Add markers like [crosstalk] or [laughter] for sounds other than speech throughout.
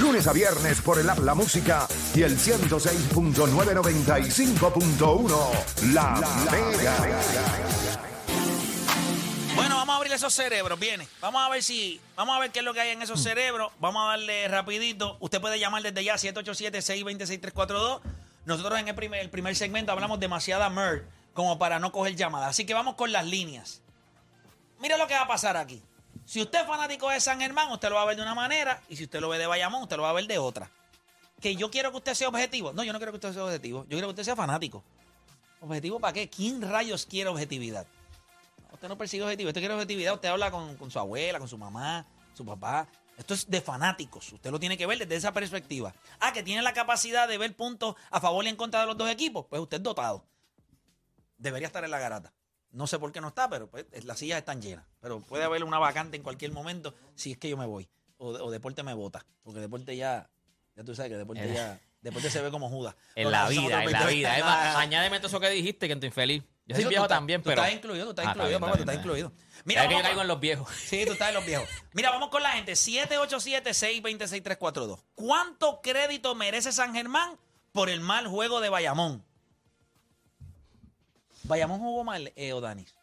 Lunes, a viernes por el app La Música y el 106.995.1 La, Mega. Bueno, vamos a abrir esos cerebros, viene. Vamos a ver si, vamos a ver qué es lo que hay en esos cerebros. Vamos a darle rapidito. Usted puede llamar desde ya 787-626-342. Nosotros en el primer, el primer segmento hablamos demasiada merd como para no coger llamadas. Así que vamos con las líneas. Mira lo que va a pasar aquí. Si usted es fanático de San Germán, usted lo va a ver de una manera. Y si usted lo ve de Bayamón, usted lo va a ver de otra. Que yo quiero que usted sea objetivo. No, yo no quiero que usted sea objetivo. Yo quiero que usted sea fanático. ¿Objetivo para qué? ¿Quién rayos quiere objetividad? Usted no persigue objetivo. Usted quiere objetividad. Usted habla con, con su abuela, con su mamá, su papá. Esto es de fanáticos. Usted lo tiene que ver desde esa perspectiva. Ah, que tiene la capacidad de ver puntos a favor y en contra de los dos equipos. Pues usted es dotado. Debería estar en la garata. No sé por qué no está, pero pues, las sillas están llenas. Pero puede haber una vacante en cualquier momento si es que yo me voy. O, o Deporte me vota. Porque Deporte ya, ya tú sabes que Deporte ya, Deporte se ve como Judas. En la vida, en la vida. [laughs] Es Ah, más, añádeme todo eso que dijiste, que estoy infeliz. Yo soy eso viejo tú también, tú pero. estás incluido, tú estás Ah, incluido, papá, tú estás incluido. Mira Mira, que yo caigo en los viejos. Sí, tú estás en los viejos. Mira, vamos con la gente. 787-626-342. ¿Cuánto crédito merece San Germán por el mal juego de Bayamón? ¿Bayamón jugó mal, eh, Odanis?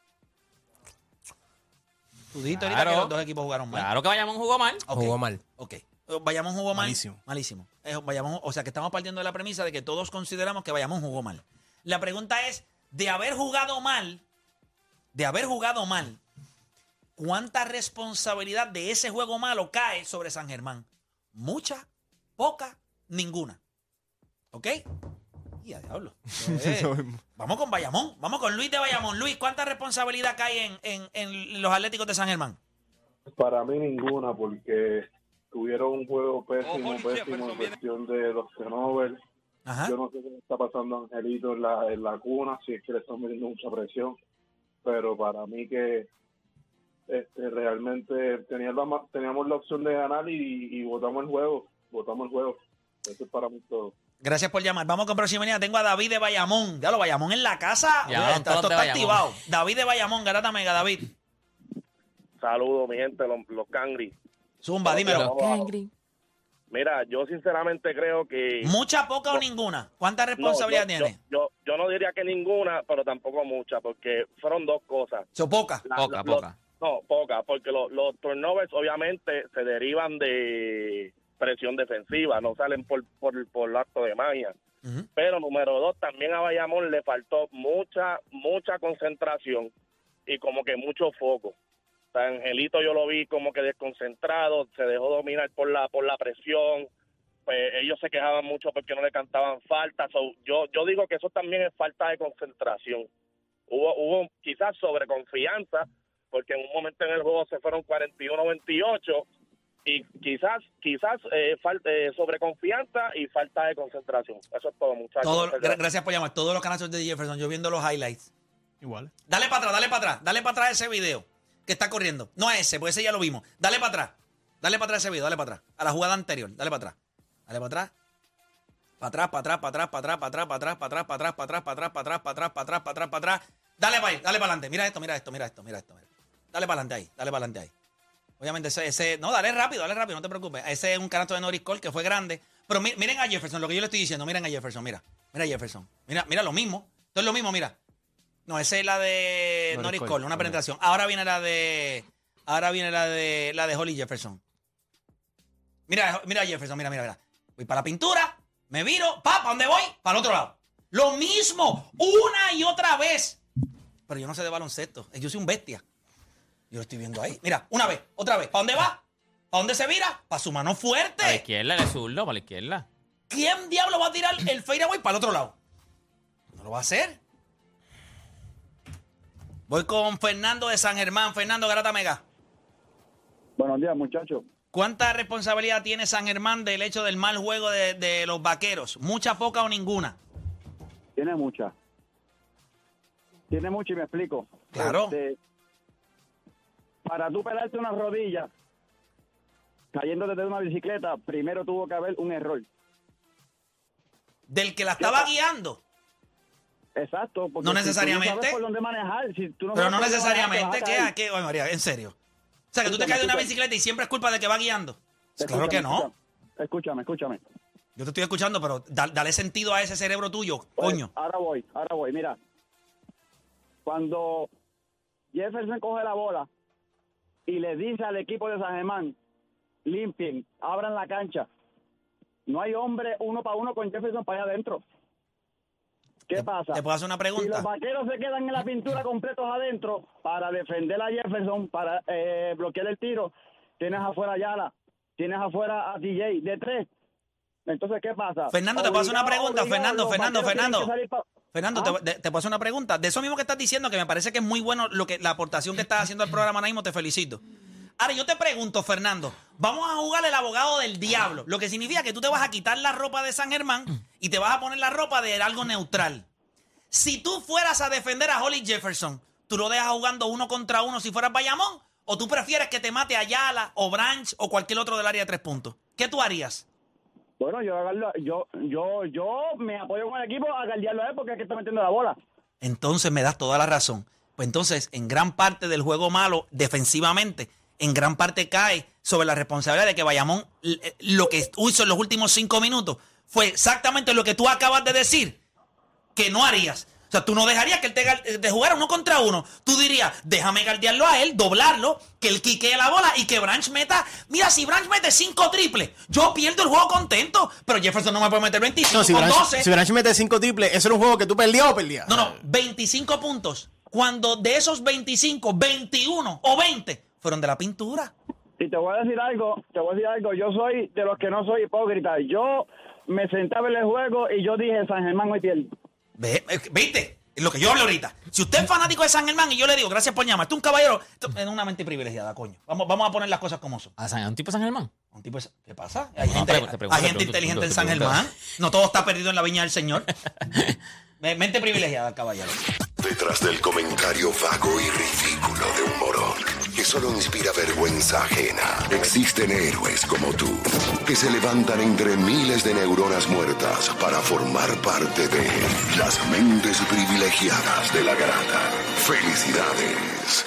Tú dijiste ahorita Claro. que los dos equipos jugaron mal. Claro que Bayamón jugó mal. Ok, Jugó mal. Ok. Bayamón jugó mal. Malísimo. Malísimo. Eh, Bayamón- o sea que estamos partiendo de la premisa de que todos consideramos que Bayamón jugó mal. La pregunta es, de haber jugado mal, de haber jugado mal, ¿cuánta responsabilidad de ese juego malo cae sobre San Germán? Mucha, poca, ninguna. ¿Ok? Y a diablo. [laughs] Eh, vamos con Bayamón. Vamos con Luis de Bayamón. Luis, ¿cuánta responsabilidad cae en, en- en los Atléticos de San Germán? Para mí ninguna, porque tuvieron un juego pésimo, pésimo en cuestión de los turnovers. Ajá. Yo no sé qué le está pasando a Angelito en la, en la cuna, si es que le están metiendo mucha presión, pero para mí que este, realmente tenía la teníamos la opción de ganar y, y votamos el juego, votamos el juego. Eso es para mí todo. Gracias por llamar. Vamos con proximidad. Tengo a David de Bayamón. Ya lo Bayamón en la casa. Ya, Oye, todos esto está Bayamón. activado. David de Bayamón, Garata Mega, David. Saludos, mi gente, los, los cangri. Zumba, dímelo. Mira, yo sinceramente creo que... ¿Mucha, poca o ninguna? ¿Cuánta responsabilidad No, yo- tiene? Yo, yo, yo no diría que ninguna, pero tampoco mucha, porque fueron dos cosas. So, poca. La- Poca, poca. No, poca, porque lo- los turnovers obviamente se derivan de presión defensiva, no salen por, por, por acto de magia. Pero número dos, también a Bayamón le faltó mucha, mucha concentración y como que mucho foco. O sea, Angelito yo lo vi como que desconcentrado, se dejó dominar por la, por la presión. Pues ellos se quejaban mucho porque no le cantaban falta. So, yo, yo digo que eso también es falta de concentración. Hubo, hubo quizás sobreconfianza, porque en un momento en el juego se fueron 41-28 y quizás quizás eh, falta eh, sobreconfianza y falta de concentración. Eso es todo, muchachos. Todo- gracias. gracias por llamar. Todos los canales de Jefferson, yo viendo los highlights. Igual. Dale para atrás, dale para atrás. Dale para atrás ese video que está corriendo. No a ese, porque ese ya lo vimos. Dale para atrás. Dale para atrás ese video, dale para atrás. A la jugada anterior, dale para atrás. Dale para atrás. Para atrás, para atrás, para atrás, para atrás, para atrás, para atrás, para atrás, para atrás, para atrás, para atrás, para atrás, para atrás, para atrás, para atrás. Dale para ahí, dale para adelante. Mira esto, mira esto, mira esto, mira esto. mira. Dale para adelante ahí, dale para adelante ahí. Obviamente ese, ese, no, dale rápido, dale rápido, no te preocupes. Ese es un canasto de Norris Cole que fue grande. Pero mi- miren a Jefferson, lo que yo le estoy diciendo, miren a Jefferson, mira. Mira a Jefferson. Mira, mira lo mismo. Esto es lo mismo, mira. No, esa es la de Norris Norris Cole, Cole, una penetración. Ahora viene la de. Ahora viene la de la de Holly Jefferson. Mira, mira Jefferson, mira, mira, mira. Voy para la pintura, me viro, pa, ¿para dónde voy? Para el otro lado. Lo mismo, una y otra vez. Pero yo no sé de baloncesto. Yo soy un bestia. Yo lo estoy viendo ahí. Mira, una vez, otra vez. ¿Para dónde va? ¿Para dónde se vira? Para su mano Para la fuerte. izquierda, el zurdo, para la izquierda. ¿Quién diablo va a tirar el fadeaway para el otro lado? No lo va a hacer. Voy con Fernando de San Germán. Fernando Garata Mega. Buenos días, muchachos. ¿Cuánta responsabilidad tiene San Germán del hecho del mal juego de, de los vaqueros? ¿Mucha, poca o ninguna? Tiene mucha. Tiene mucha y me explico. Claro. Este, para tú pelarte una rodilla cayendo desde una bicicleta, primero tuvo que haber un error. Del que la estaba guiando. Exacto. porque No si tú necesariamente. sabes por dónde manejar. Si tú no Pero no necesariamente. te ¿Qué? a ¿Qué? Oye, María, en serio. O sea, que tú te caes de una bicicleta y siempre es culpa del que va guiando. Claro que no. Escúchame, escúchame. Yo te estoy escuchando, pero da- dale sentido a ese cerebro tuyo, Pues, coño. Ahora voy, ahora voy. Mira, cuando Jefferson coge la bola y le dice al equipo de San Germán, limpien, abran la cancha. No hay hombre uno para uno con Jefferson para allá adentro. ¿Qué pasa? ¿Te puedo hacer una Si pregunta? los vaqueros se quedan en la pintura completos adentro para defender a Jefferson, para eh, bloquear el tiro, tienes afuera a Yala, tienes afuera a DJ de tres. Entonces, ¿qué pasa? Fernando, te puedo hacer una pregunta. Fernando, Fernando, Fernando. Fernando, ¿Ah? te, te- te puedo hacer una pregunta. De eso mismo que estás diciendo, que me parece que es muy bueno lo que la aportación que estás haciendo al programa ahora mismo, te felicito. Ahora, yo te pregunto, Fernando, vamos a jugar el abogado del diablo, lo que significa que tú te vas a quitar la ropa de San Germán y te vas a poner la ropa de algo neutral. Si tú fueras a defender a Holly Jefferson, ¿tú lo dejas jugando uno contra uno si fueras Bayamón? ¿O tú prefieres que te mate Ayala o Branch o cualquier otro del área de tres puntos? ¿Qué tú harías? Bueno, yo, yo, yo, yo me apoyo con el equipo a guardiarlo a él porque es que está metiendo la bola. Entonces me das toda la razón. Pues entonces, en gran parte del juego malo, defensivamente, en gran parte cae sobre la responsabilidad de que Bayamón eh, lo que hizo en los últimos cinco minutos fue exactamente lo que tú acabas de decir, que no harías. O sea, tú no dejarías que él te, te jugara uno contra uno. Tú dirías, déjame guardiarlo a él, doblarlo, que él quiquee la bola y que Branch meta. Mira, si Branch mete cinco triples, yo pierdo el juego contento. Pero Jefferson no me puede meter 25 No, si con Branch, 12. si Branch mete 5 triples, ¿eso era un juego que tú perdías o perdías? No, no, 25 puntos. Cuando de esos 25, 21 o 20 fueron de la pintura. Y te voy a decir algo, te voy a decir algo, yo soy de los que no soy hipócrita. Yo me senté a ver el juego y yo dije, San Germán hoy pierde. Ve- eh, ¿Viste? Es lo que yo hablo ahorita. Si usted es fanático de San Germán y yo le digo, gracias por llamar, tú un caballero, es una mente privilegiada, coño. Vamos, vamos a poner las cosas como son. ¿A San- un tipo de San Germán? Un tipo de- ¿Qué pasa? Hay No, gente, te- te pregunto, hay te gente pregunto, inteligente te en San. Germán. No todo está perdido en la viña del Señor. [laughs] Me- Mente privilegiada, caballero. Detrás del comentario vago y ridículo solo inspira vergüenza ajena, existen héroes como tú que se levantan entre miles de neuronas muertas para formar parte de las mentes privilegiadas de la grada. Felicidades.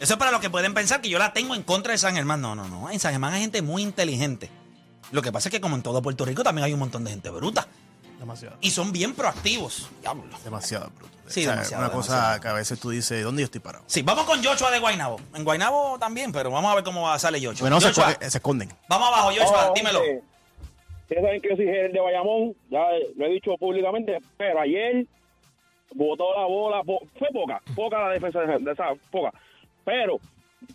Eso es para los que pueden pensar que yo la tengo en contra de San Germán. No, no, no. En San Germán hay gente muy inteligente. Lo que pasa es que como en todo Puerto Rico también hay un montón de gente bruta. Demasiado. Y son bien proactivos. Diablo. Demasiado bruto. Sí, O sea, demasiado, Una cosa demasiado. que a veces tú dices, ¿dónde yo estoy parado? Sí, vamos con Joshua de Guaynabo. En Guaynabo también, pero vamos a ver cómo va- sale Joshua. Bueno, se, Joshua, se esconden. vamos abajo, Joshua, Oh, dímelo. Ustedes saben que yo soy gerente de Bayamón, ya lo he dicho públicamente, pero ayer botó la bola, po- fue poca, poca la defensa de de esa, poca. Pero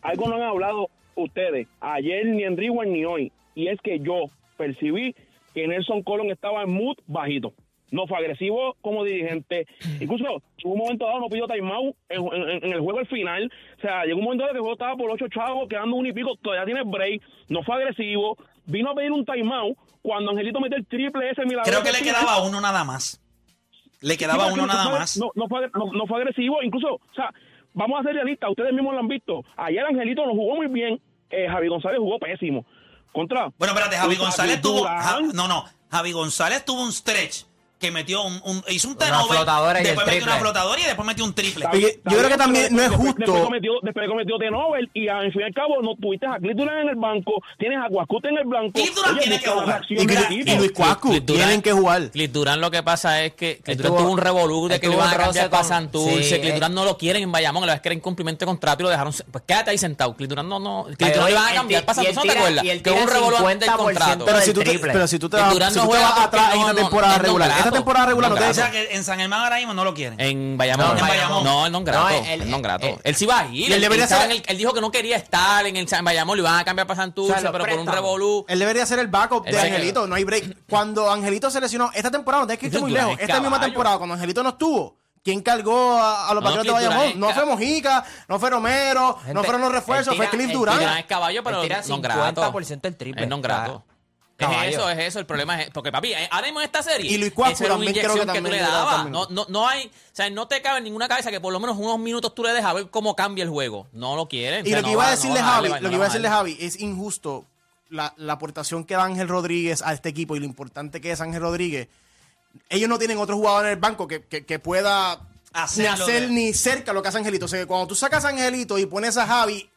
algo no han hablado ustedes, ayer ni en Rewind ni hoy, y es que yo percibí que Nelson Colón estaba en mood bajito. No fue agresivo como dirigente. Incluso en un momento dado no pidió timeout en, en- en el juego al final. O sea, llegó un momento dado que el juego estaba por ocho chavos, quedando un y pico, todavía tiene break. No fue agresivo. Vino a pedir un timeout cuando Angelito metió el triple ese milagro. Creo que le quedaba uno nada más. Le quedaba uno nada más. No, no, fue, no, no fue agresivo. Incluso, o sea, vamos a ser realistas. Ustedes mismos lo han visto. Ayer Angelito no jugó muy bien. Eh, Javi González jugó pésimo. Contra. Bueno, espérate, Javi González tuvo. Ja- no, no. Javi González tuvo un stretch que metió un, un- hizo un Una turnover, flotadora y el después metió una flotadora y después metió un triple. Está yo creo que también no es después- justo. Después cometió, después cometió Nobel y al fin y al cabo no tuviste a Clint Durán en el banco, tienes a Guascute en el blanco. Durán Oye, tiene que jugar. Y, Luis Cuascu tienen que jugar. Durán lo que pasa es que Clint Durán tuvo un revolú de que lo iban a cambiar para Santurce. eh. Durán no lo quieren en Bayamón, la es que era incumplimiento de contrato y lo dejaron. Pues quédate ahí sentado. Clint Durán no, no. Pero Durán lo iban a cambiar para Santurce, ¿no te acuerdas? Que hubo un revolú del 50% contrato. Pero si tú, te, vas, Durán si no tú te juega vas porque atrás en no- temporada regular, esta temporada regular no te O sea que en San Germán ahora mismo no lo quieren. En Bayamón. No, en Bayamón. No, él no es grato. No, él, él- no es grato. él- Él sí va a ir. Y él debería ser- en el- él dijo que no quería estar en el San Bayamón, lo iban a cambiar para Santurce, O sea, lo pero por un revolú. Él debería ser el backup Él de Angelito, no hay break. Cuando Angelito se lesionó, esta temporada, no tienes que irte muy lejos. es Esta misma temporada, cuando Angelito no estuvo, ¿quién cargó a, a los No, vaqueros de Bayamón? No fue Mojica, no fue Romero, no fueron los refuerzos, fue Cliff Durán. Durán es caballo, pero Él tira no grato. 50% el triple. Es non grato. Es eso, es eso. El problema es. Porque, papi, eh, ahora mismo en esta serie. Y Luis una también creo que que, tú también le dabas. también. No, no, no hay. O sea, no te cabe en ninguna cabeza que por lo menos unos minutos tú le dejas ver cómo cambia el juego. No lo quieren. Y O sea, lo que no iba a decirle a Javi, lo que iba a decirle. Javi, es injusto la, la aportación que da Ángel Rodríguez a este equipo y lo importante que es Ángel Rodríguez. Ellos no tienen otro jugador en el banco que, que- que pueda Hacer ni hacer ni cerca lo que hace Angelito. O sea, que cuando tú sacas a Angelito y pones a Javi,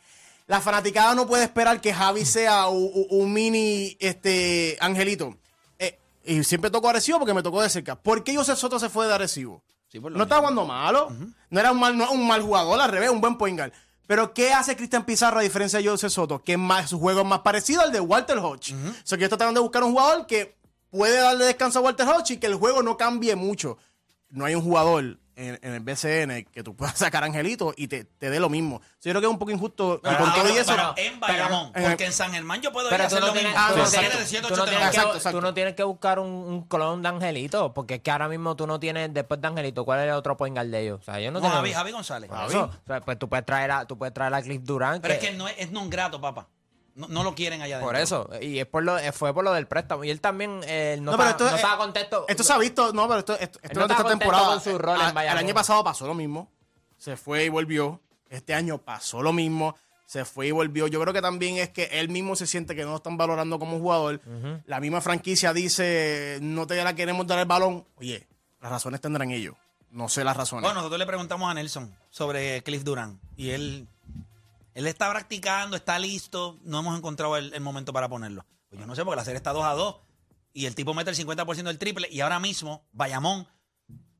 La fanaticada no puede esperar que Javi sea un, mini este angelito. Eh, y siempre tocó Arecibo porque me tocó de cerca. ¿Por qué José Soto se fue de Arecibo? Sí, no estaba mismo. jugando malo. No era un mal, no, un mal jugador, al revés, un buen point guard. Pero ¿qué hace Cristian Pizarro a diferencia de José Soto? Que más, su juego es más parecido al de Walter Hodge. O sea, que yo estoy tratando de buscar un jugador que puede darle descanso a Walter Hodge y que el juego no cambie mucho. No hay un jugador en, en el BCN que tú puedas sacar a Angelito y te, te dé lo mismo. O sea, yo creo que es un poco injusto. y Pero, con todo y eso, pero en Bayamón, pero- porque en San Germán yo puedo ir Pero a tú hacer no, lo tienes, mismo. tú, Ah, no exacto. tienes- de 7, tú no 8, tienes que, Exacto, exacto. tú no tienes que buscar un, un clon de Angelito, porque es que ahora mismo tú no tienes, después de Angelito, ¿cuál es el otro point guard de ellos? O sea, ellos no. Javi, Javi González. Por eso, o sea, pues tú puedes traer a, tú puedes traer a Cliff Durant. Pero es que no es, es non grato, papá. No, no lo quieren allá adentro. Por eso, y es por lo, eh, fue por lo del préstamo. Y él también eh, no, No, pero estaba, esto no es- estaba contento. Esto se ha visto, no, pero esto, esto, no esta temporada. con su rol en A- el año pasado pasó lo mismo. Se fue y volvió. Este año pasó lo mismo. Se fue y volvió. Yo creo que también es que él mismo se siente que no lo están valorando como jugador. La misma franquicia dice, no te la queremos dar el balón. Oye, las razones tendrán ellos. No sé las razones. Bueno, nosotros le preguntamos a Nelson sobre Cliff Durant y él, él está practicando, está listo, no hemos encontrado el, el momento para ponerlo. Pues yo no sé, porque la serie está 2 a 2 y el tipo mete el 50% del triple y ahora mismo Bayamón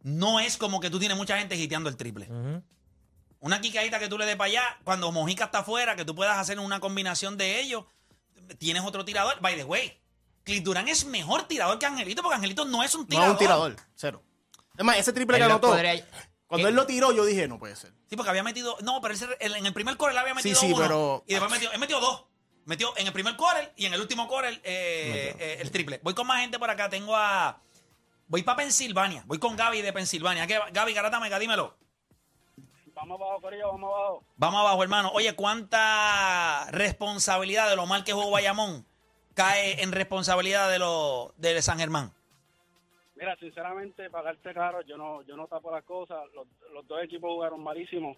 no es como que tú tienes mucha gente hiteando el triple. Una quicadita que tú le des para allá, cuando Mojica está afuera, que tú puedas hacer una combinación de ellos, tienes otro tirador. By the way, Cliff Durant es mejor tirador que Angelito, porque Angelito no es un no tirador. es un tirador. Cero. Es más, ese triple que anotó, podría- cuando ¿Qué? él lo tiró, yo dije, no puede ser. Sí, porque había metido. No, pero él se- él en el primer quarter le había metido Sí, sí, uno. pero- Y después metió, él metió dos. Metió en el primer quarter y en el último quarter eh, eh, el triple. Voy con más gente por acá. Tengo a. Voy para Pensilvania. Voy con Gaby de Pensilvania. ¿Qué, Gaby, Garata Mega, dímelo. Vamos abajo, Corillo, vamos abajo. Vamos abajo, hermano. Oye, ¿cuánta responsabilidad de lo mal que jugó Bayamón cae en responsabilidad de lo de San Germán? Mira, sinceramente, pagarte caro, yo no, yo no tapo las cosas. Los, los dos equipos jugaron malísimo.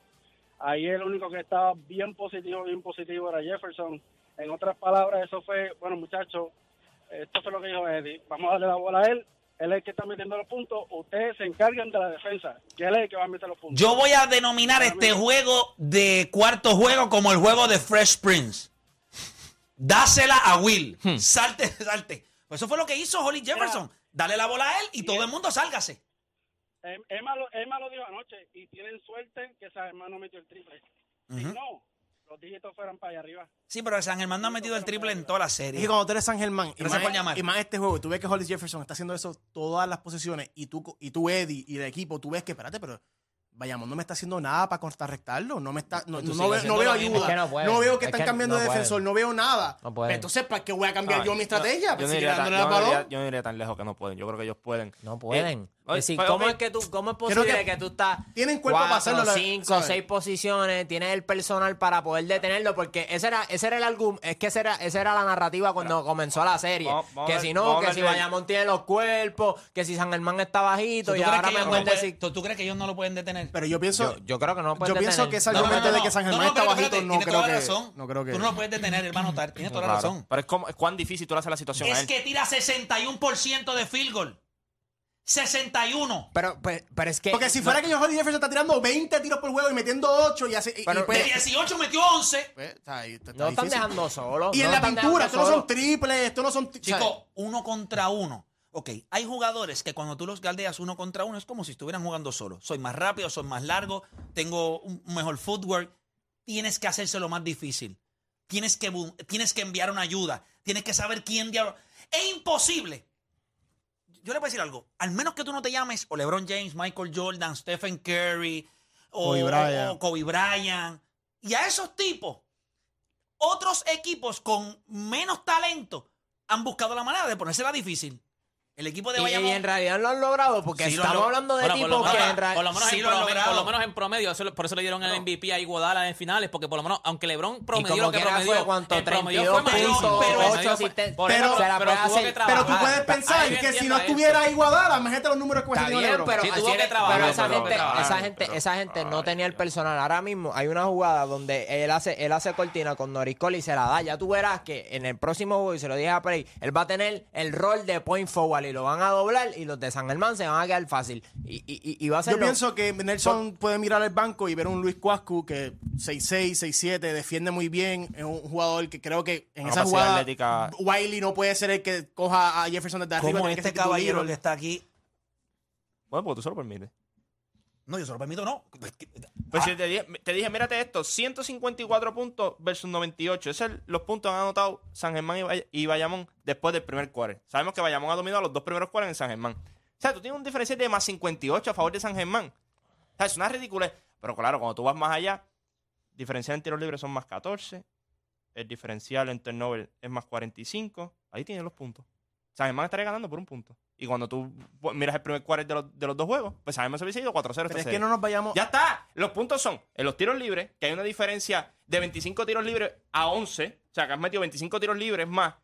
Ahí el único que estaba bien positivo, bien positivo era Jefferson. En otras palabras, eso fue, bueno, muchachos, esto fue lo que dijo Eddie. Vamos a darle la bola a él. Él es el que está metiendo los puntos. Ustedes se encargan de la defensa, que él es el que va a meter los puntos. Yo voy a denominar este juego de cuarto juego como el juego de Fresh Prince. Dásela a Will. Salte, salte. Pues eso fue lo que hizo Holly Jefferson. Dale la bola a él y todo el mundo sálgase. Em- Emma, lo, Emma lo dijo anoche y tienen suerte que esa hermano metió el triple. Si no, los dígitos fueran para allá arriba. Sí, pero San Germán no ha metido el triple en toda la serie. que cuando tú eres San Germán y más, y más este juego, tú ves que Hollis Jefferson está haciendo eso todas las posiciones y tú, y tú Eddie y el equipo, tú ves que, espérate, pero Bayamón no me está haciendo nada para contrarrestarlo, no me está, no, veo, no ayuda, Es que no no, pueden. veo que Es están que cambiando no de defensor, pueden. no veo nada. Pueden. Entonces, ¿para qué voy a cambiar No, yo mi estrategia? Yo no, iría tan, dándole yo el no balón. iría- yo no iría tan lejos que no pueden. Yo creo que ellos pueden. No pueden. Eh, es decir, ¿cómo, es que tú, ¿cómo es posible que que, tú estás tienen cuerpo para hacerlo, cinco, ¿sabes? seis posiciones, tienes el personal para poder detenerlo? Porque ese era, ese era el argumento, es que esa era, esa era la narrativa cuando comenzó la serie. vamos- vamos a que si no, que si Bayamón tiene los cuerpos, que si San Germán está bajito, ¿Tú, y ahora me pueden pueden- decir... ¿tú- tú crees que ellos no lo pueden detener? Pero yo pienso, Yo, yo creo que no lo pueden yo pienso que ese No, no, argumento no, de que San Germán no, está bajito, no tiene creo toda la que, razón. no creo que... Tú no lo puedes detener, él va a anotar. Tiene toda la Claro. razón. Pero es, como, es cuán difícil tú le haces la situación a Es él. que tira 61% de field goal. 61. Pero, pues, pero es que... Porque si no- fuera que yo Hollis Jefferson está tirando 20 tiros por juego y metiendo 8 y hace... y- Pero- y, pues, De 18 metió 11. pues, está ahí, está- está No están difícil. dejando solo. Y no en la están pintura, estos no solo. son triples, estos no son... Chico, uno contra uno. Ok, hay jugadores que cuando tú los galdeas uno contra uno es como si estuvieran jugando solo. Soy más rápido, soy más largo, tengo un mejor footwork. Tienes que hacérselo más difícil. Tienes que, tienes que enviar una ayuda. Tienes que saber quién diablo. Es imposible. Yo le voy a decir algo. Al menos que tú no te llames o LeBron James, Michael Jordan, Stephen Curry o Kobe Bryant. o Kobe Bryant. Y a esos tipos, otros equipos con menos talento han buscado la manera de ponérsela difícil. El equipo de Y, Bayamón. y en realidad lo han logrado porque Sí, estamos hablando de Bueno, por lo tipos menos- que en realidad... Por lo menos, Sí en lo promedio, por lo menos en promedio, eso lo- por eso le dieron el MVP a Iguodala en finales, porque por lo menos, aunque LeBron promedió como lo que promedió, fue, ¿cuánto? el promedio 32 fue por pero- pero tú puedes pensar que si no estuviera Iguodala, imagínate los números que bien, LeBron. pero, Sí, tuvo que trabajar, pero esa gente, trabajar, esa gente, esa gente no tenía el personal. Ahora mismo hay una jugada donde él hace, él hace cortina con Norris Cole y se la da. Ya tú verás que en el próximo juego, y se lo dije a Play, él va a tener el rol de point forward. Y lo van a doblar y los de San Germán se van a quedar fácil. Y, y, va a ser Yo lo- pienso que Nelson puede mirar al banco y ver un Luis Cuascu que 6'6, 6'7, defiende muy bien. Es un jugador que creo que en Una esa jugada atlética. Wiley no puede ser el que coja a Jefferson desde arriba. Como este caballero que está aquí. Bueno, porque tú se lo permites. No, yo se lo permito, no. Pues Ah, si te dije, te dije, mírate esto, 154 puntos versus 98. Esos son los puntos que han anotado San Germán y, Bay- y Bayamón después del primer quarter. Sabemos que Bayamón ha dominado los dos primeros quarters en San Germán. O sea, tú tienes un diferencial de más 58 a favor de San Germán. O sea, es una ridiculez. Pero claro, cuando tú vas más allá, diferencial en tiros libres son más 14. El diferencial en turnover es más 45. Ahí tienes los puntos. San Germán estaría ganando por un punto. Y cuando tú pues, miras el primer quarter de los, de los dos juegos, pues San Germán se hubiese ido 4-0 esta Pero es que no nos vayamos. Ya está. Los puntos son en los tiros libres, que hay una diferencia de 25 tiros libres a 11. O sea, que has metido 25 tiros libres más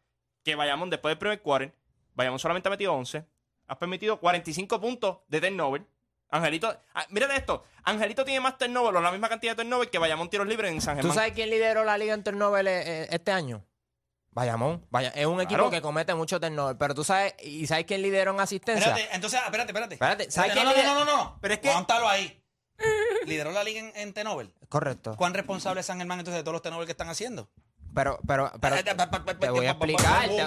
que Bayamón después del primer quarter. Bayamón solamente ha metido 11. Has permitido 45 puntos de turnover. Angelito, ah, mírate esto. Angelito tiene más turnover, o la misma cantidad de turnover que Bayamón tiros libres en San ¿Tú Germán. sabes quién lideró la liga en turnover eh, eh, este año? Bayamón. Vaya, es un equipo Claro. que comete mucho turnover. Pero tú sabes, ¿y sabes quién lideró en asistencia? Espérate, entonces, espérate, espérate. Espérate, ¿sabes Espérate, quién no, no, lider- no, no, no. Pero es que- Aguántalo ahí. Lideró la liga en, en Tenovel. Correcto. ¿Cuán responsable es San Germán entonces de todos los Tenovel que están haciendo? Pero, pero, pero, Eh, te voy a explicar. te-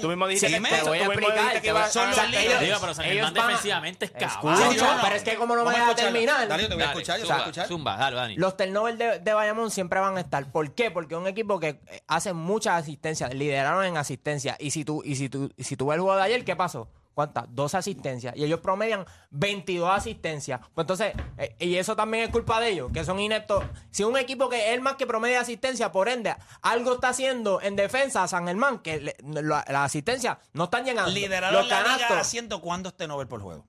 Tú mismo dijiste Sí, que te voy a explicar. que son o sea, los ellos- líderes. Digo, pero San ellos Germán defensivamente es caballo. Sí, no, no. pero es que como no me deja terminar. Dale, te voy a escuchar, yo te voy a escuchar. Zumba, dale, Dani. Los turnovers de, de Bayamón siempre van a estar. ¿Por qué? Porque es un equipo que eh, hace muchas asistencias, lideraron en asistencia. Y si tú, y si tú, y si tú ves el juego de ayer, ¿qué pasó? ¿Cuántas? Dos asistencias. Y ellos promedian 22 asistencias. Pues entonces, eh, y eso también es culpa de ellos, que son ineptos. Si un equipo que es el más que promedia asistencia, por ende, algo está haciendo en defensa a San Germán, que le- la, la asistencia no están llegando. Lideraron Los la liga canastos haciendo cuántos Tenovel por juego.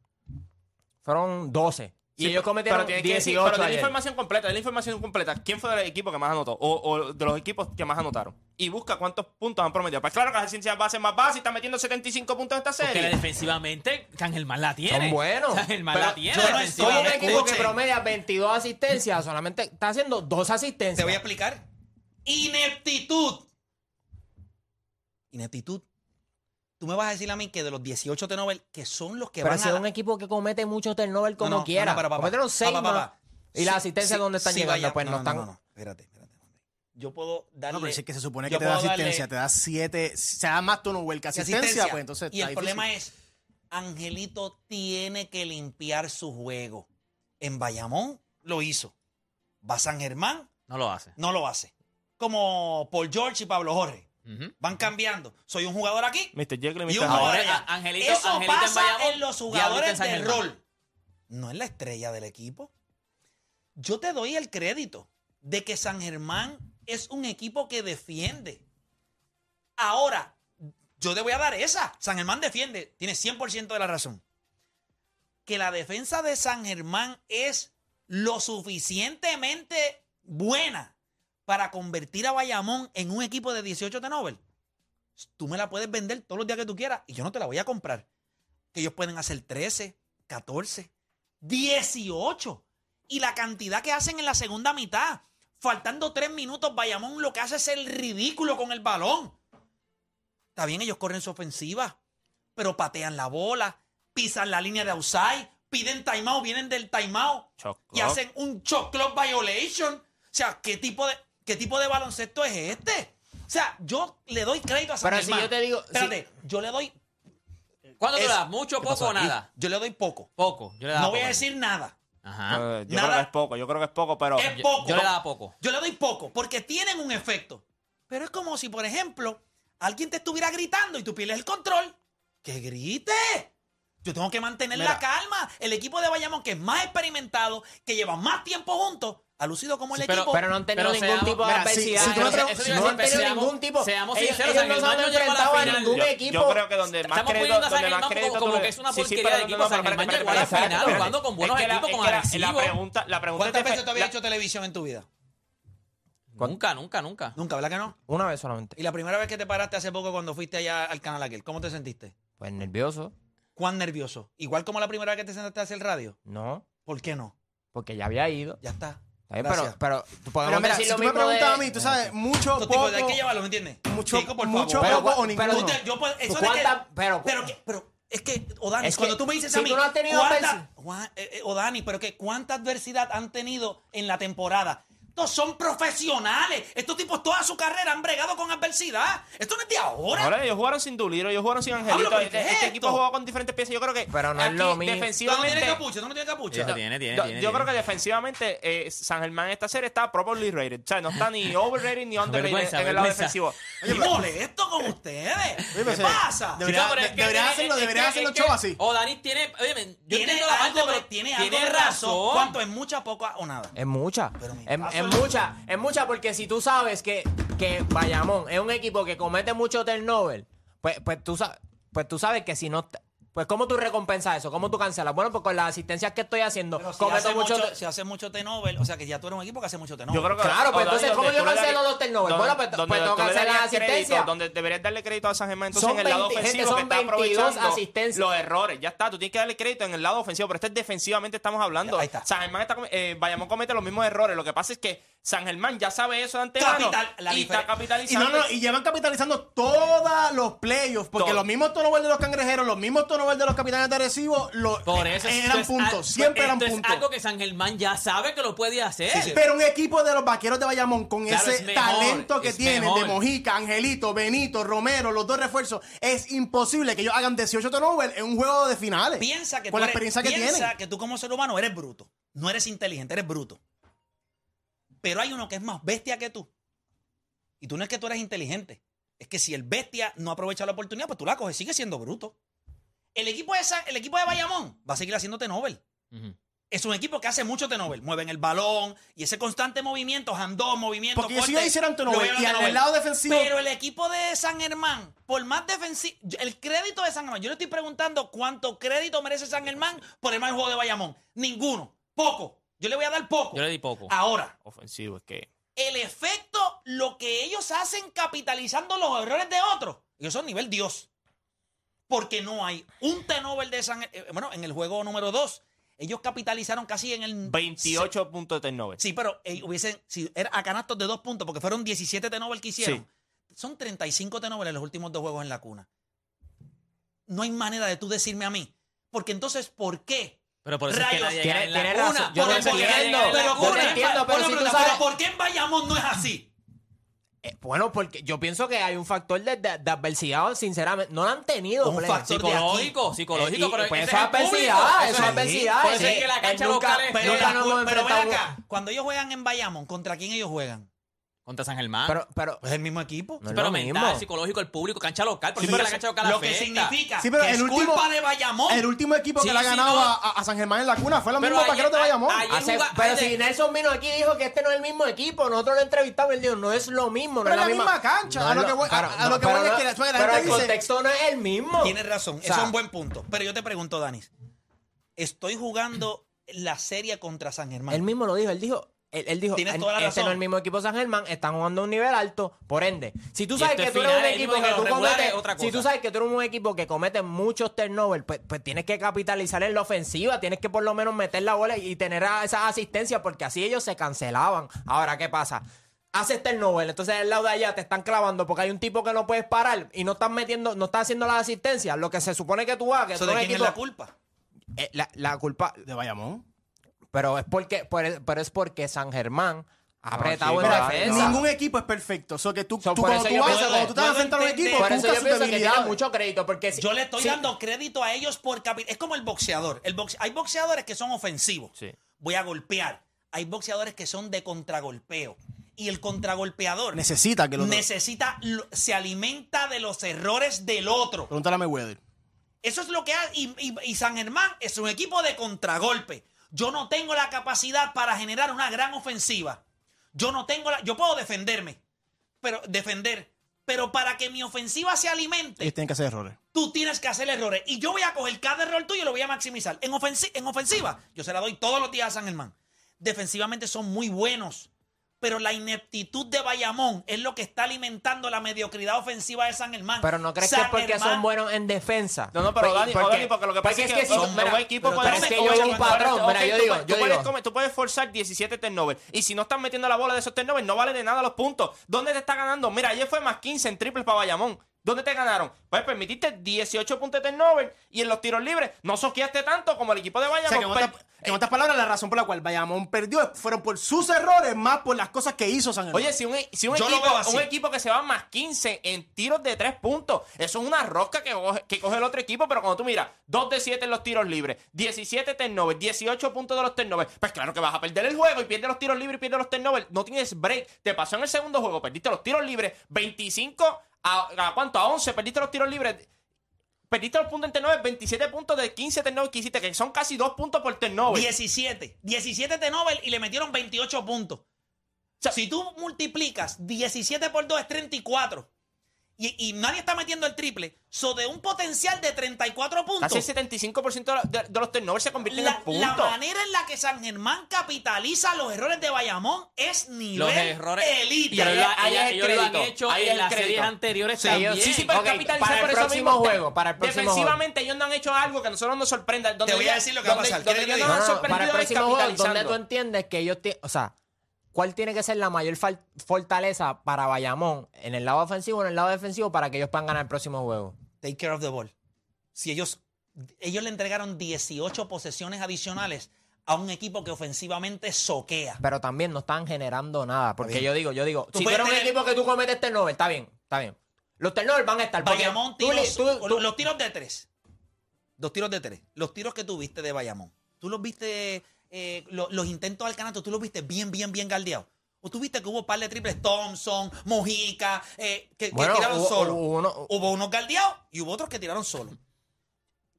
fueron 12. Y Sí, ellos cometieron pero tiene que decir- 18 Pero de la información completa, de la información completa. ¿Quién fue del equipo que más anotó? O, o de los equipos que más anotaron. Y busca cuántos puntos han promediado. Pues claro que la ciencia va a ser más baja si está metiendo 75 puntos en esta Porque serie. defensivamente San Germán la tiene. Son buenos. San Germán la tiene yo no un equipo que promedia 22 asistencias, solamente está haciendo dos asistencias. Te voy a explicar. Ineptitud. Ineptitud. Tú me vas a decir a mí que de los 18 Tenovel, que son los que Pero van si a... es un equipo que comete mucho turnover como No, no, quiera. no, pero, papá, Cometieron seis papá, más. papá. Y las Sí, asistencias sí, donde están sí, llegando, vaya- pues no, no, están. No, no, espérate, espérate. Yo puedo darle... No, pero es que se supone que te da darle- asistencia, te da 7, se da más turnover que asistencia, pues entonces y el está problema difícil. es, Angelito tiene que limpiar su juego. En Bayamón lo hizo. Va San Germán, No lo hace. no lo hace. Como Paul George y Pablo Jorge. Van cambiando. Soy un jugador aquí Mr. Jekyll y Mr. un Hyde. jugador Ahora, allá. a- Angelito- Eso Angelito en pasa Bayamón, en los Diablito jugadores San de Germán. rol. No es la estrella del equipo. Yo te doy el crédito de que San Germán es un equipo que defiende. Ahora, yo te voy a dar esa. San Germán defiende. Tiene 100% de la razón. Que la defensa de San Germán es lo suficientemente buena para convertir a Bayamón en un equipo de 18 de Nobel. Tú me la puedes vender todos los días que tú quieras y yo no te la voy a comprar. Que ellos pueden hacer 13, 14, 18. Y la cantidad que hacen en la segunda mitad. Faltando tres minutos, Bayamón lo que hace es el ridículo con el balón. Está bien, ellos corren su ofensiva, pero patean la bola, pisan la línea de outside, piden timeout, vienen del timeout y hacen un shot clock violation. O sea, ¿qué tipo de, qué tipo de baloncesto es este? O sea, yo le doy crédito a San Pero si yo te digo- Espérate, yo le doy... ¿Cuánto te es- das? ¿Mucho, ¿Qué pasó poco o nada? Yo le doy poco. Poco. Yo le No voy a decir nada. Ajá. Yo Nada. creo que es poco, yo creo que es poco, pero. Es Yo- poco. Yo le daba poco. Yo le doy poco, porque tienen un efecto. Pero es como si, por ejemplo, alguien te estuviera gritando y tú pierdes el control. ¡Que grite! Yo tengo que mantener Mira. la calma. El equipo de Bayamón, que es más experimentado, que lleva más tiempo juntos, ha lucido como el Sí, pero- equipo. Pero no han tenido Pero ningún seamos- tipo de mira, si- adversidad. si eso si no no han tenido seamos- ningún tipo. seamos ellos, sinceros, ellos no han enfrentado a final. ningún Yo, equipo. yo creo que donde más Estamos crédito, poniendo a San Germán como- como que es una Sí, sí, porquería pero de equipo. San pero Germán llegó a la final jugando con buenos equipos, con pregunta ¿Cuántas veces tú habías hecho televisión en tu vida? Nunca, nunca, nunca. Nunca, ¿verdad que no? Una vez solamente. Y la primera vez que te paraste hace poco cuando fuiste allá al canal aquel, ¿cómo te sentiste? Pues nervioso. ¿Cuán nervioso? Igual como la primera vez que te sentaste a hacer el radio. No, ¿Por qué no? porque ya había ido. Ya está. Pero, pero Pero mira, si tú me preguntas de- a mí, tú sabes, mucho, Estos tipos poco, hay que llevarlo, ¿me entiendes? mucho, Chico, por mucho favor. poco o Pero- ninguno. Tú te- yo puedo- eso de ¿Cuántas- que- pero- pero, que- pero Es que, Odani, Es que cuando tú me dices si a mí, tú no has tenido ¿cuánta- Juan- eh, eh, Odani, pero que cuánta adversidad han tenido en la temporada. Estos son profesionales. Estos tipos toda su carrera han bregado con adversidad. Esto no es de ahora. Ahora ellos jugaron sin Duliro, ellos jugaron sin Angelito. Hablo, ¿pero Este, es este equipo jugó con diferentes piezas. Yo creo que Pero no es aquí, lo mismo. Tú no defensivamente. tienes capucha, tú no tienes capucha. Tiene, tiene, yo, tiene, yo tiene. creo que defensivamente eh, San Germán en esta serie está properly rated. O sea, no está ni [laughs] overrated ni underrated Vergüenza, en el lado vergüenza. defensivo. Estoy molesto con ustedes. [laughs] ¿Qué pasa? debería- Chico, pero es de- que deberían tiene- hacerlo- es deberían que- hacerlo es que- show así. O Dani tiene. Oye, yo Tiene algo, de, pero tiene tiene algo de razón. ¿Cuánto es mucha, poca o nada? Es mucha. Pero Es, mucha. Es mucha porque si tú sabes que, que Bayamón es un equipo que comete mucho turnover, pues, pues, tú, pues tú sabes que si no... Pues ¿cómo tú recompensas eso? ¿Cómo tú cancelas? Bueno, pues con las asistencias que estoy haciendo, Pero si hace, mucho... mucho, si hace mucho turnover, o sea que ya tú eres un equipo que hace mucho turnover. Yo creo que Claro, pues entonces, ¿cómo yo cancelo los turnovers? donde- Bueno, pues, donde pues tú tengo que le cancelar darías la asistencia. crédito, Donde deberías darle crédito a San Germán entonces Son en el lado 20 ofensivo gente, que son está 22 aprovechando asistencias. los errores. Ya está, tú tienes que darle crédito en el lado ofensivo, pero este es defensivamente estamos hablando. Ahí está. San Germán está, eh, Bayamón comete los mismos errores. Lo que pasa es que San Germán ya sabe eso de antemano Capital- la y está diferen- Y capitalizando. no, no, y llevan capitalizando todos los playoffs, porque Todo. los mismos turnovers de los cangrejeros, los mismos turnovers de los capitanes de Recibo, los, Por eso eh, eran es puntos, al- siempre eran esto es puntos. algo que San Germán ya sabe que lo puede hacer. Sí, sí. Pero un equipo de los vaqueros de Bayamón con Claro, ese es mejor, talento que mejor. de Mojica, Angelito, Benito, Romero, los dos refuerzos, es imposible que ellos hagan 18 turnovers en un juego de finales. Piensa que con tú la eres- experiencia que piensa tienen. que tú como ser humano eres bruto. No eres inteligente, eres bruto. Pero hay uno que es más bestia que tú. Y tú no es que tú eres inteligente. Es que si el bestia no aprovecha la oportunidad, pues tú la coges. Sigue siendo bruto. El equipo de, San- el equipo de Bayamón va a seguir haciéndote Nobel. Ujú. Es un equipo que hace mucho Nobel. Mueven el balón y ese constante movimiento, handoff, movimiento. Porque si corte, lo turnover vieron y al lado defensivo- Pero el equipo de San Germán, por más defensivo, el crédito de San Germán, yo le estoy preguntando cuánto crédito merece San Germán por el mal juego de Bayamón. Ninguno. Poco. Yo le voy a dar poco. Yo le di poco. Ahora, Ofensivo, es que. el efecto, lo que ellos hacen capitalizando los errores de otros, ellos son nivel Dios. Porque no hay un T-Nobel de San eh, Bueno, en el juego número 2, ellos capitalizaron casi en el 28 puntos de turnover. Sí, pero eh, hubiesen, si era a canastos de dos puntos, porque fueron 17 T-Nobel que hicieron. Son 35 T-Nobel en los últimos dos juegos en la cuna. No hay manera de tú decirme a mí. Porque entonces, ¿por qué? Pero por eso es que tiene- tiene razón. Yo Por nadie entiendo, gana en la pero pero Bueno, si tú pero sabes- ¿por qué en Bayamón no es así? Bueno, porque yo pienso que hay un factor de, de- de adversidad, sinceramente. No lo han tenido. Un factor de Psicológico, Eh, psicológico, y- pero pues eso es adversidad, eso es adversidad. Eh, que la cancha local Pero, pero ven enfrentado- acá, cuando ellos juegan en Bayamón, ¿contra quién ellos juegan? Contra San Germán. Pero, pero, Pues el mismo equipo. No es pero lo mental, mismo. psicológico, el público, cancha local. Por Sí, eso es que pero la cancha local lo que significa Sí, pero que el es último- culpa de Bayamón. El último equipo Sí, que le ha sí, ganado no. a, a San Germán en la cuna fue los Pero mismos vaqueros de Bayamón. ayer- hace- pero ayer- si Nelson vino aquí y dijo que este no es el mismo equipo, nosotros lo entrevistamos y él dijo, no es lo mismo. No Pero es la es misma cancha, No a es lo que voy- a- pero- a lo que pero voy es que la- Pero el contexto no es el mismo. Tienes razón, eso es un buen punto. Pero yo te pregunto, Danis, estoy jugando la serie contra San Germán. Él mismo lo dijo, él dijo, él, él dijo, Tienes "En- toda la este razón. no es el mismo equipo San Germán, están jugando a un nivel alto, por ende, si tú sabes esto que es tú eres un equipo que que tú cometes, es si tú sabes que tú eres un equipo que comete muchos turnovers, pues, pues tienes que capitalizar en la ofensiva, tienes que por lo menos meter la bola y tener a- esas asistencias, porque así ellos se cancelaban. Ahora, ¿qué pasa? Haces turnover, entonces el lado de allá te están clavando porque hay un tipo que no puedes parar y no están metiendo, no estás haciendo las asistencias, lo que se supone que tú hagas, que ¿Eso tú de eres quién es equipo- la culpa? eh, la, la culpa, De Bayamón. Pero es porque, pero, pero es porque San Germán ha apretado chico, en Mira, defensa. ningún equipo es perfecto. So que tú, So, tú por cuando eso tú yo vas, pienso cuando que- tú te vas a puedo enfrentar a un equipo, Por eso buscas yo sus pienso que tiene debilidades. mucho crédito, porque si- Yo le estoy sí, dando crédito a ellos por capi- Es como el boxeador. El boxe- Hay boxeadores que son ofensivos. Sí. Voy a golpear. Hay boxeadores que son de contragolpeo. Y el contragolpeador Necesita que lo necesita, lo- se alimenta de los errores del otro. Pregúntale a Mayweather. Eso es lo que hace. Y, y- y San Germán es un equipo de contragolpe. Yo no tengo la capacidad para generar una gran ofensiva. Yo no tengo la. Yo puedo defenderme. Pero defender. Pero para que mi ofensiva se alimente, Ellos tienen que hacer errores. tú tienes que hacer errores. Y yo voy a coger cada error tuyo y lo voy a maximizar. En, ofensi- en ofensiva, yo se la doy todos los días a San Germán. Defensivamente son muy buenos. Pero la ineptitud de Bayamón es lo que está alimentando la mediocridad ofensiva de San Germán. Pero no crees que es porque Germán- son buenos en defensa. No, no, pero Pues, Dani, porque- porque lo que pasa es que, si un tú- mira, buen equipo pero puede es que yo un patrón. Mira, yo tú digo, puedes- yo tú puedes digo, comer- tú puedes forzar 17 turnovers y si no estás metiendo la bola de esos turnovers no vale de nada los puntos. ¿Dónde te está ganando? Mira, ayer fue más 15 en triples para Bayamón. ¿Dónde te ganaron? Pues permitiste 18 puntos de turnover y en los tiros libres no soqueaste tanto como el equipo de O sea, que en, Bayamón. otras, que en otras palabras, la razón por la cual Bayamón perdió fueron por sus errores más por las cosas que hizo San Germán. Oye, si un, si un equipo, un equipo que se va más 15 en tiros de 3 puntos, eso es una rosca que coge, que coge el otro equipo, pero cuando tú miras 2 de 7 en los tiros libres, 17 turnovers, 18 puntos de los turnovers, pues claro que vas a perder el juego y pierdes los tiros libres y pierdes los turnovers, no tienes break. Te pasó en el segundo juego, perdiste los tiros libres, 25 a, a cuánto, a 11, perdiste los tiros libres. Perdiste los puntos en turnover, 27 puntos de 15 turnovers que hiciste, que son casi 2 puntos por turnover. 17. 17 de Nobel y le metieron 28 puntos. O sea, si tú multiplicas 17 por 2 es 34. Y, y nadie está metiendo el triple. So, de un potencial de 34 puntos. Casi el 75% de, de- de los turnovers se convierten La, en puntos. la manera en la que San Germán capitaliza los errores de Bayamón es nivel Los errores. elite. Y ellos, ahí- ahí es el ellos lo han hecho en el las crédito. series anteriores Sí, también. Sí, sí, pero Ok, capitalizar para el por eso próximo mismo. juego, para el próximo Defensivamente, ellos no han hecho algo que a nosotros nos sorprenda. Donde Te voy a ellos- decir lo que va a donde- pasar. Donde ¿Quieres ellos que nos te han diga? No, no, para el sorprendido es próximo juego, donde tú entiendes que ellos tienen, o sea, ¿cuál tiene que ser la mayor fortaleza para Bayamón en el lado ofensivo o en el lado defensivo para que ellos puedan ganar el próximo juego? Take care of the ball. Si ellos, ellos le entregaron 18 posesiones adicionales a un equipo que ofensivamente soquea. Pero también no están generando nada, porque bien. yo digo, yo digo, Tú si eres un tener- equipo que tú cometes turnover, está bien, está bien. Los turnovers van a estar. Bayamón tiros, tú- tú- los tiros de tres. Dos tiros de tres. Los tiros que tú viste de Bayamón. Tú los viste, eh, lo- los intentos al canato, tú los viste bien, bien, bien galdeados. O tú viste que hubo un par de triples Thompson, Mojica, eh, que, tiraron hubo- solo. hubo uno- Hubo unos galdeados y hubo otros que tiraron solo.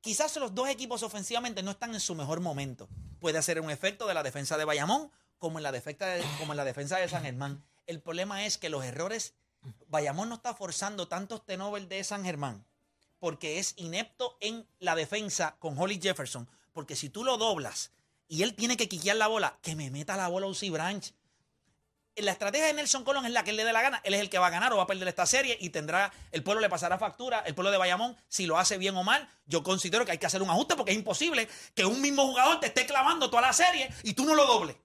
Quizás los dos equipos ofensivamente no están en su mejor momento. Puede ser un efecto de la defensa de Bayamón como en la defensa de, como en la defensa de San Germán. El problema es que los errores, Bayamón no está forzando tantos tenovers de San Germán porque es inepto en la defensa con Holly Jefferson. Porque si tú lo doblas y él tiene que quiquear la bola, que me meta la bola Uzi Branch. La estrategia de Nelson Colón es la que él le dé la gana. Él es el que va a ganar o va a perder esta serie y tendrá, el pueblo le pasará factura, el pueblo de Bayamón, si lo hace bien o mal. Yo considero que hay que hacer un ajuste porque es imposible que un mismo jugador te esté clavando toda la serie y tú no lo dobles.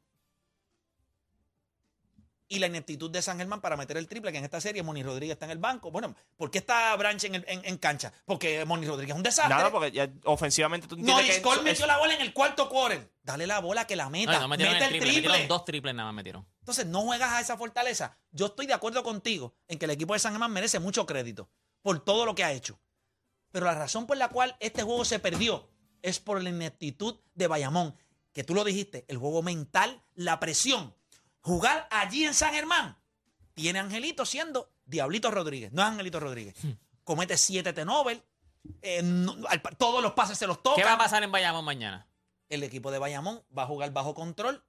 Y la ineptitud de San Germán para meter el triple, que en esta serie Moni Rodríguez está en el banco. Bueno, ¿por qué está Branch en, el- en- en cancha? Porque Moni Rodríguez es un desastre. Nada, porque ya ofensivamente tú No, Cole eso- metió la bola en el cuarto quarter. Dale la bola que la meta. y no metieron Mete el el triple, triple. metieron dos triples nada más metieron. Entonces no juegas a esa fortaleza. Yo estoy de acuerdo contigo en que el equipo de San Germán merece mucho crédito por todo lo que ha hecho. Pero la razón por la cual este juego se perdió es por la ineptitud de Bayamón. Que tú lo dijiste, el juego mental, la presión. Jugar allí en San Germán tiene Angelito siendo Diablito Rodríguez. No es Angelito Rodríguez. Comete siete T-Nobel. eh, no- al- todos los pases se los toca ¿Qué va a pasar en Bayamón mañana? el equipo de Bayamón va a jugar bajo control,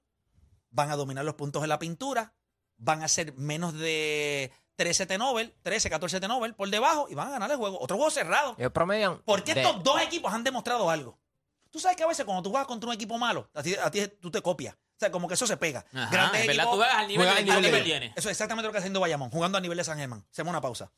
van a dominar los puntos en la pintura, van a ser menos de 13 T-Nobel, 13, 14 T-Nobel por debajo y van a ganar el juego. Otro juego cerrado. ellos promedian. Porque de- estos dos equipos han demostrado algo. Tú sabes que a veces cuando tú juegas contra un equipo malo, a ti, a ti tú te copias. O sea, como que eso se pega. Ajá, Grandes es verdad, equipos tú juegas al nivel juegan que tiene. Eso es exactamente lo que está haciendo Bayamón, jugando a nivel de San Germán. Hacemos una pausa.